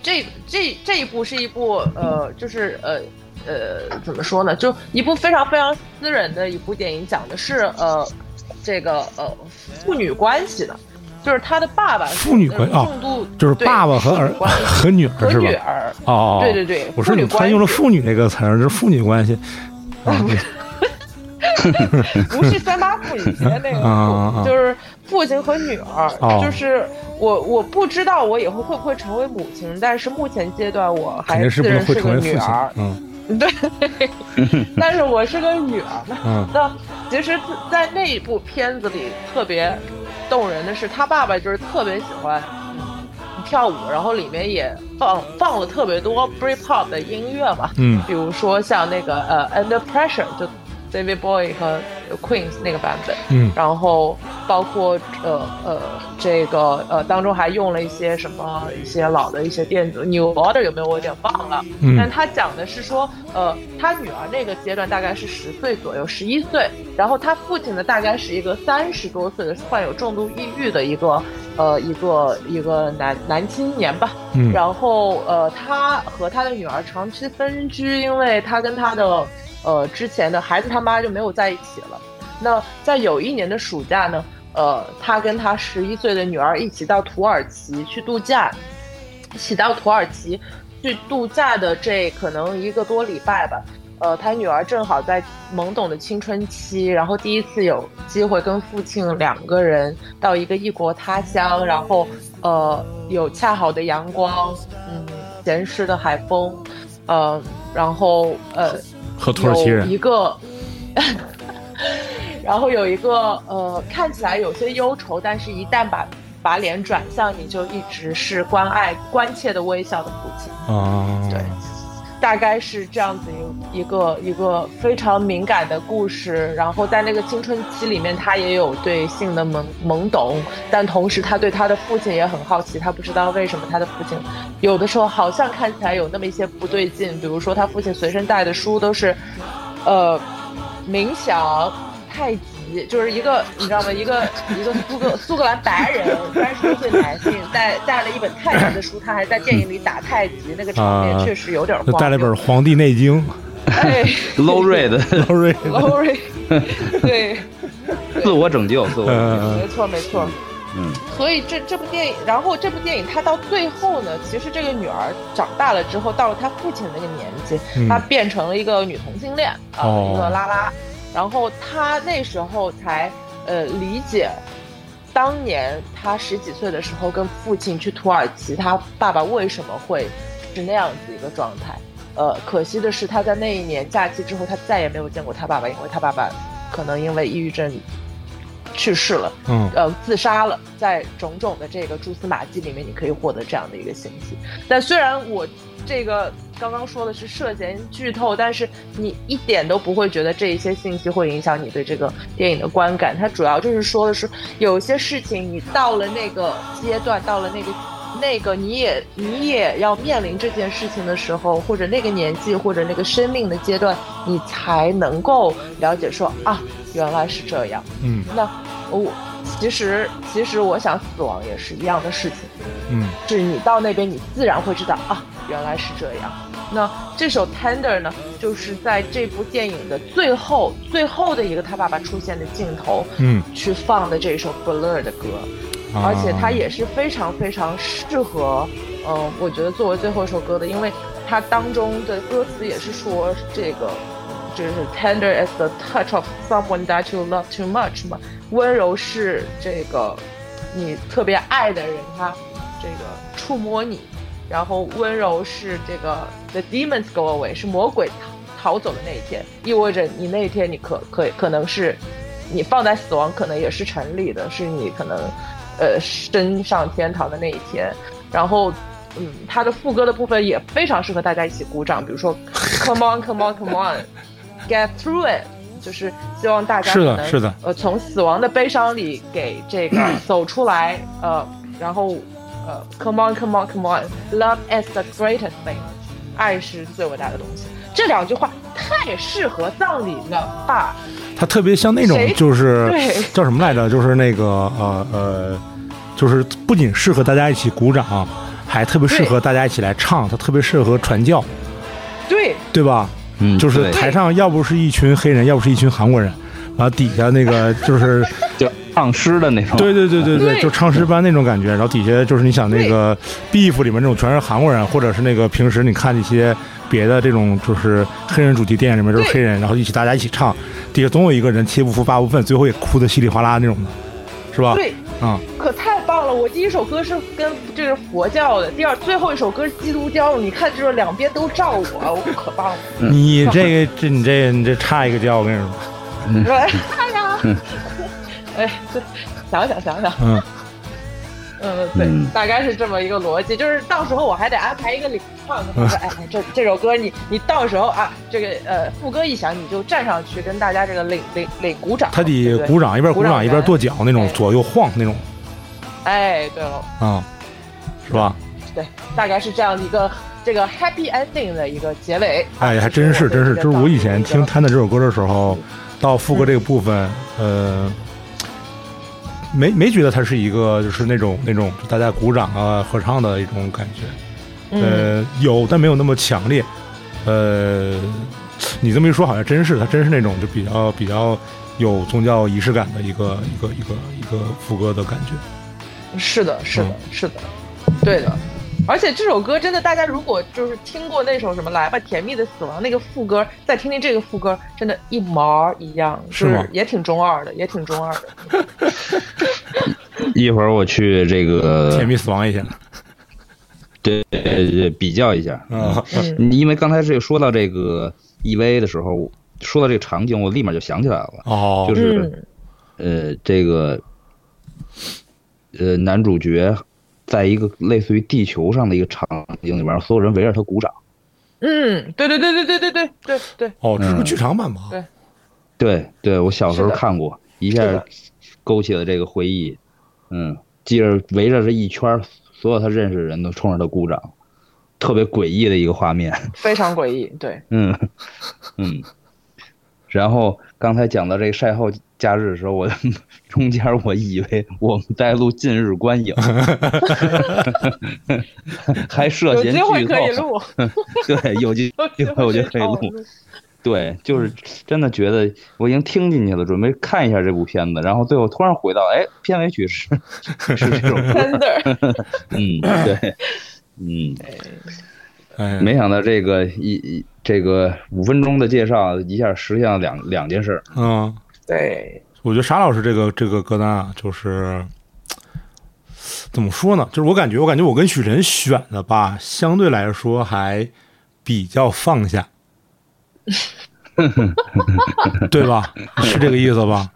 这这这一部是一部呃，就是呃呃怎么说呢，就一部非常非常私人的一部电影，讲的是呃这个呃父女关系的，就是他的爸爸是父女关呃哦重度就是爸爸和儿和女儿和是吧女？儿。哦，对对对我说你父女关用了“父女”这个词儿，这是父女关系。*laughs* 啊，*laughs* 不是三八妇女节那个就是父亲和女儿。哦就是我我不知道我以后会不会成为母亲，但是目前阶段我还是会自认是个成为女儿。。嗯对，但是我是个女儿那其实，在那一部片子里特别动人的是，他爸爸就是特别喜欢嗯跳舞，然后里面也放放了特别多 Britpop 的音乐嘛。嗯。比如说像那个呃 Under Pressure，就 David Bowie 和 Queen 那个版本。嗯。然后包括呃呃这个呃当中还用了一些什么一些老的一些电子 New Order 有没有我有点忘了，嗯。但他讲的是说呃他女儿那个阶段大概是十岁左右，十一岁，然后他父亲呢大概是一个三十多岁的患有重度抑郁的一个呃一个一个男男青年吧，嗯。然后呃，他和他的女儿长期分居，因为他跟他的呃之前的孩子他妈就没有在一起了。那在有一年的暑假呢，呃，他跟他十一岁的女儿一起到土耳其去度假，一起到土耳其去度假的这可能一个多礼拜吧。呃，他女儿正好在懵懂的青春期，然后第一次有机会跟父亲两个人到一个异国他乡，然后呃有恰好的阳光，嗯，咸湿的海风，呃，然后呃和土耳其有人一个，*laughs* 然后有一个呃看起来有些忧愁，但是一旦把把脸转向你就一直是关爱关切的微笑的父亲。啊，对，大概是这样子一一个一个非常敏感的故事。然后在那个青春期里面，他也有对性的懵懵懂，但同时他对他的父亲也很好奇，他不知道为什么他的父亲有的时候好像看起来有那么一些不对劲。比如说他父亲随身带的书都是，呃，冥想、太极，就是一个你知道吗？一个一个苏格苏格兰白人三十多岁男性带带了一本太极的书，他还在电影里打太极，那个场面啊确实有点荒谬。就带了本《黄帝内经》哎 low rate，low rate，，Lori，对，自我拯救，自我拯救。嗯没错没错。嗯，所以这这部电影，然后这部电影它到最后呢，其实这个女儿长大了之后，到了她父亲那个年纪，嗯她变成了一个女同性恋啊、哦一个拉拉，然后他那时候才呃理解当年他十几岁的时候跟父亲去土耳其，他爸爸为什么会是那样子一个状态？呃，可惜的是他在那一年假期之后，他再也没有见过他爸爸，因为他爸爸可能因为抑郁症去世了。嗯呃自杀了，在种种的这个蛛丝马迹里面，你可以获得这样的一个信息。但虽然我这个刚刚说的是涉嫌剧透，但是你一点都不会觉得这一些信息会影响你对这个电影的观感。它主要就是说的是，有些事情你到了那个阶段，到了那个。那个你也你也要面临这件事情的时候，或者那个年纪，或者那个生命的阶段，你才能够了解说啊，原来是这样。嗯那我其实其实我想死亡也是一样的事情，嗯是你到那边你自然会知道啊，原来是这样。那这首 Tender 呢，就是在这部电影的最后最后的一个他爸爸出现的镜头嗯，去放的这首 Blur 的歌，啊而且它也是非常非常适合，嗯、我觉得作为最后一首歌的，因为它当中的歌词也是说这个。就是 tender as the touch of someone that you love too much 嘛，温柔是这个你特别爱的人他这个触摸你，然后温柔是这个 the demons go away 是魔鬼逃逃走的那一天，意味着你那一天你可可可能是你放在死亡可能也是成立的，是你可能呃升上天堂的那一天，然后。嗯，它的副歌的部分也非常适合大家一起鼓掌，*laughs* 比如说 “Come on, come on, come on, get through it”，就是希望大家是的是的呃，从死亡的悲伤里给这个走出来，呃，然后呃，Come on, come on, come on, love is the greatest thing，爱是最伟大的东西。这两句话太适合葬礼了吧？它特别像那种就是叫什么来着？就是那个呃呃，就是不仅适合大家一起鼓掌，还特别适合大家一起来唱，它特别适合传教，对，对吧？嗯，就是台上要不是一群黑人，要不是一群韩国人，然后底下那个就是就唱诗的那种。对对对对对，就唱诗班那种感觉，然后底下就是你想那个 beef 里面那种全是韩国人，或者是那个平时你看一些别的这种就是黑人主题电影里面都是黑人，然后一起大家一起唱，底下总有一个人七不服八不忿，最后也哭的稀里哗啦那种的，是吧？对，啊、可太棒了！我第一首歌是跟这是佛教的，第二最后一首歌是基督教的，你看就是两边都照我，我可棒了。你这个这你这你这差一个教，我跟你说，对，哎呀，哎，对想想想想，嗯，嗯，对，嗯。大概是这么一个逻辑，就是到时候我还得安排一个领唱，我说，哎，这这首歌你你到时候啊，这个呃副歌一响，你就站上去跟大家这个领领领鼓掌，他得鼓掌，一边鼓掌一边跺脚那种哎。左右晃那种。哎，对了，啊、是吧？对，大概是这样的一个这个 happy ending 的一个结尾。哎，还真是，真是，就是我以前听他他的这首歌的时候，到副歌这个部分，呃，没没觉得它是一个就是那种那种大家鼓掌啊合唱的一种感觉，嗯，呃，有但没有那么强烈，呃，你这么一说，好像真是，它真是那种就比较比较有宗教仪式感的一个一个一个一个副歌的感觉。是的，是的嗯，是的，对的。而且这首歌真的，大家如果就是听过那首什么《来吧，甜蜜的死亡》那个副歌，再听听这个副歌，真的，一毛一样，是吗也挺中二的，也挺中二的。*laughs* 一会儿我去这个甜蜜死亡一下对对对比较一下。啊，嗯，因为刚才这个说到这个 EVA 的时候，说到这个场景，我立马就想起来了，哦，就是嗯呃，这个呃男主角在一个类似于地球上的一个场景里边，所有人围着他鼓掌。嗯，对对对对对对对对对，哦，这是个嗯剧场版吧？对对对，我小时候看过，一下勾起了这个回忆。嗯，接着围着这一圈儿，所有他认识的人都冲着他鼓掌，特别诡异的一个画面。非常诡异。对，嗯嗯，然后刚才讲到这个晒后假日的时候，我 *laughs* 中间我以为我们在录《近日观影》，*laughs* 还涉嫌有机会剧可以透。录，*laughs* 对，有机有机机会我觉得可以录。对，就是真的觉得我已经听进去了，准备看一下这部片子，然后最后突然回到，哎，片尾曲是是这种歌，Tender，嗯，对，嗯，哎，没想到这个一一这个五分钟的介绍一下实现了两两件事，嗯。对，我觉得沙老师这个这个歌单啊，就是怎么说呢？就是我感觉，我感觉我跟许晨选的吧，相对来说还比较放下，*laughs* 对吧？是这个意思吧？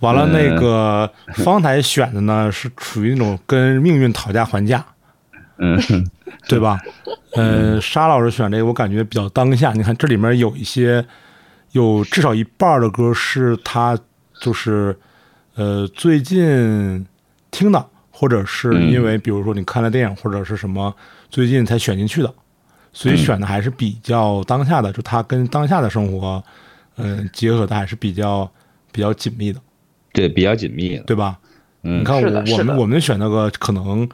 完了，那个方台选的呢，是属于那种跟命运讨价还价，嗯 *laughs* 对吧？呃，沙老师选这个，我感觉比较当下。你看这里面有一些，有至少一半的歌是他就是呃最近听的，或者是因为比如说你看了电影或者是什么最近才选进去的，所以选的还是比较当下的，就他跟当下的生活嗯、呃结合的还是比较比较紧密的，对，比较紧密的。对吧？嗯你看我我们我们选那个可能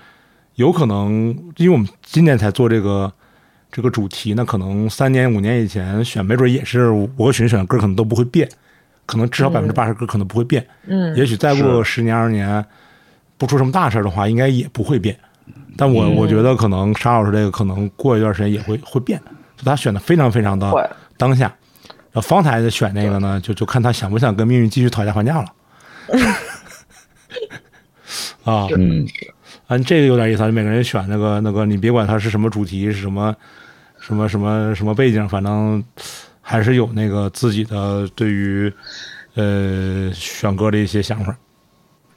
有可能，因为我们今年才做这个这个主题，那可能三年五年以前选，没准也是我选选的歌可能都不会变，可能至少百分之八十歌可能不会变。嗯，也许再过十年二十年，不出什么大事儿的话，应该也不会变。但我、我觉得可能沙老师这个可能过一段时间也会会变，就他选的非常非常的当下。然后方台的选那个呢，就就看他想不想跟命运继续讨价还价了。*laughs* 啊，嗯，按这个有点意思啊，每个人选那个那个，你别管它是什么主题，是什么什么什么什么背景，反正还是有那个自己的对于呃选歌的一些想法。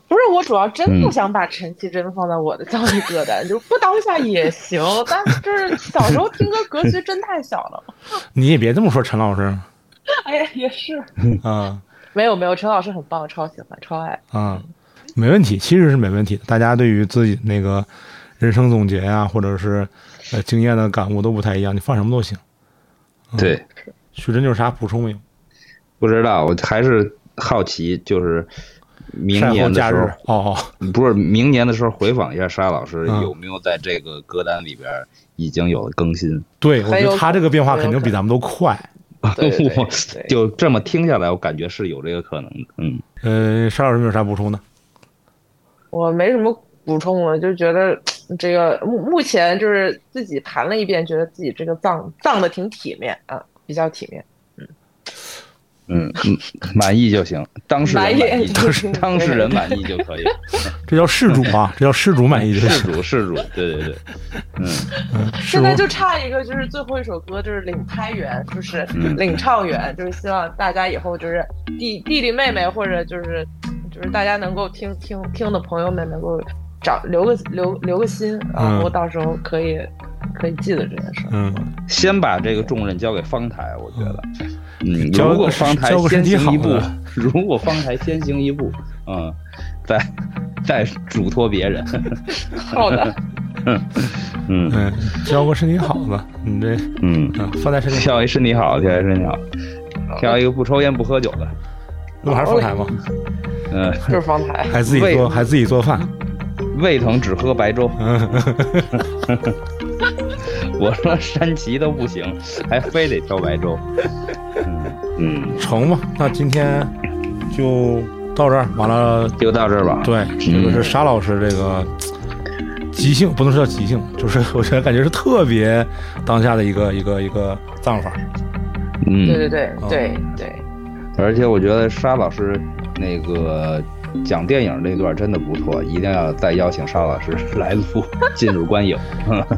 不是我主要真不嗯想把陈绮贞放在我的 *laughs* 教育歌单，就不当下也行，但是小时候听歌格局真太小了。*laughs* 你也别这么说，陈老师 *laughs* 哎呀，也是，啊没有没有，陈老师很棒，超喜欢，超爱。啊，没问题，其实是没问题的。大家对于自己那个人生总结呀、或者是呃经验的感悟都不太一样，你放什么都行。对，许真有啥补充没有？不知道，我还是好奇，就是明年的时候，哦哦，不是明年的时候回访一下沙老师嗯有没有在这个歌单里边已经有了更新。对，我觉得他这个变化肯定比咱们都快。*laughs* 我就这么听下来，我感觉是有这个可能的。嗯，呃，沙老师有没有啥补充的？我没什么补充了，就觉得 *tsk* 这个目目前就是自己盘了一遍，觉得自己这个葬葬的挺体面啊，比较体面。嗯嗯，满意就行，当事人满意满意，当事当事人满意就可以。*laughs* 这叫事主啊，这叫事主满意就事行。主事主，对对对，嗯 *laughs* 现在就差一个，就是最后一首歌，就是领拍员，就是嗯领唱员，就是希望大家以后就是弟弟弟妹妹或者就是就是大家能够听听听的朋友们能够找留个留留个心，然后嗯到时候可以可以记得这件事儿。嗯，先把这个重任交给方台，我觉得，嗯，如果方台交个身体先行一步，如果方台先行一步，嗯，再再嘱托别人，*laughs* 好的，嗯嗯，交个身体好的，你这嗯，嗯放在身体好，挑一身体好，挑一身体好，挑一个不抽烟不喝酒的，那不还是后台吗？嗯，*laughs* 就是方台。还自己做，还自己做饭。胃疼只喝白粥。*laughs* 嗯，我说山崎都不行，还非得挑白粥。*laughs* 嗯嗯，成吧。那今天就到这儿，完了，就到这儿吧。对，这个是沙老师这个即兴，不能说叫即兴，就是我觉得感觉是特别当下的一个一个一个葬法。嗯，对对对哦对对，而且我觉得沙老师那个讲电影那段真的不错，一定要再邀请沙老师来录《*laughs* 进入观影》。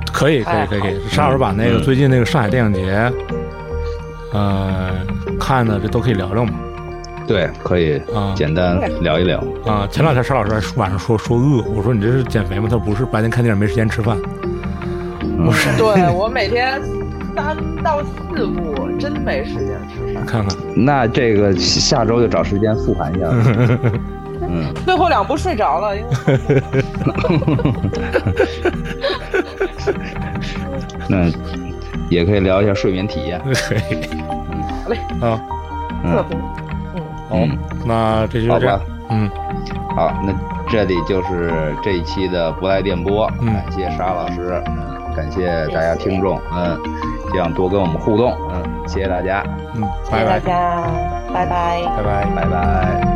*laughs* 可以，可以，可以，可以。沙老师把那个最近那个上海电影节，呃，看的这都可以聊聊嘛。对，可以啊简单聊一聊。啊，前两天沙老师还说晚上说说饿，我说你这是减肥吗？他说不是，白天看电影没时间吃饭。嗯对我每天三到四部，真没时间吃饭。看看，那这个下周就找时间复盘一下。*laughs* 嗯，最后两部睡着了，因为 *laughs* 那也可以聊一下睡眠体验。嗯。好嘞，啊，特别，嗯，好嗯，那这就这样。好吧。嗯，好，那这里就是这一期的不赖电波，嗯。感谢沙老师，感谢大家听众，嗯，这样多跟我们互动，嗯，谢谢大家，嗯，谢谢大拜拜，家，拜拜。拜拜。拜拜。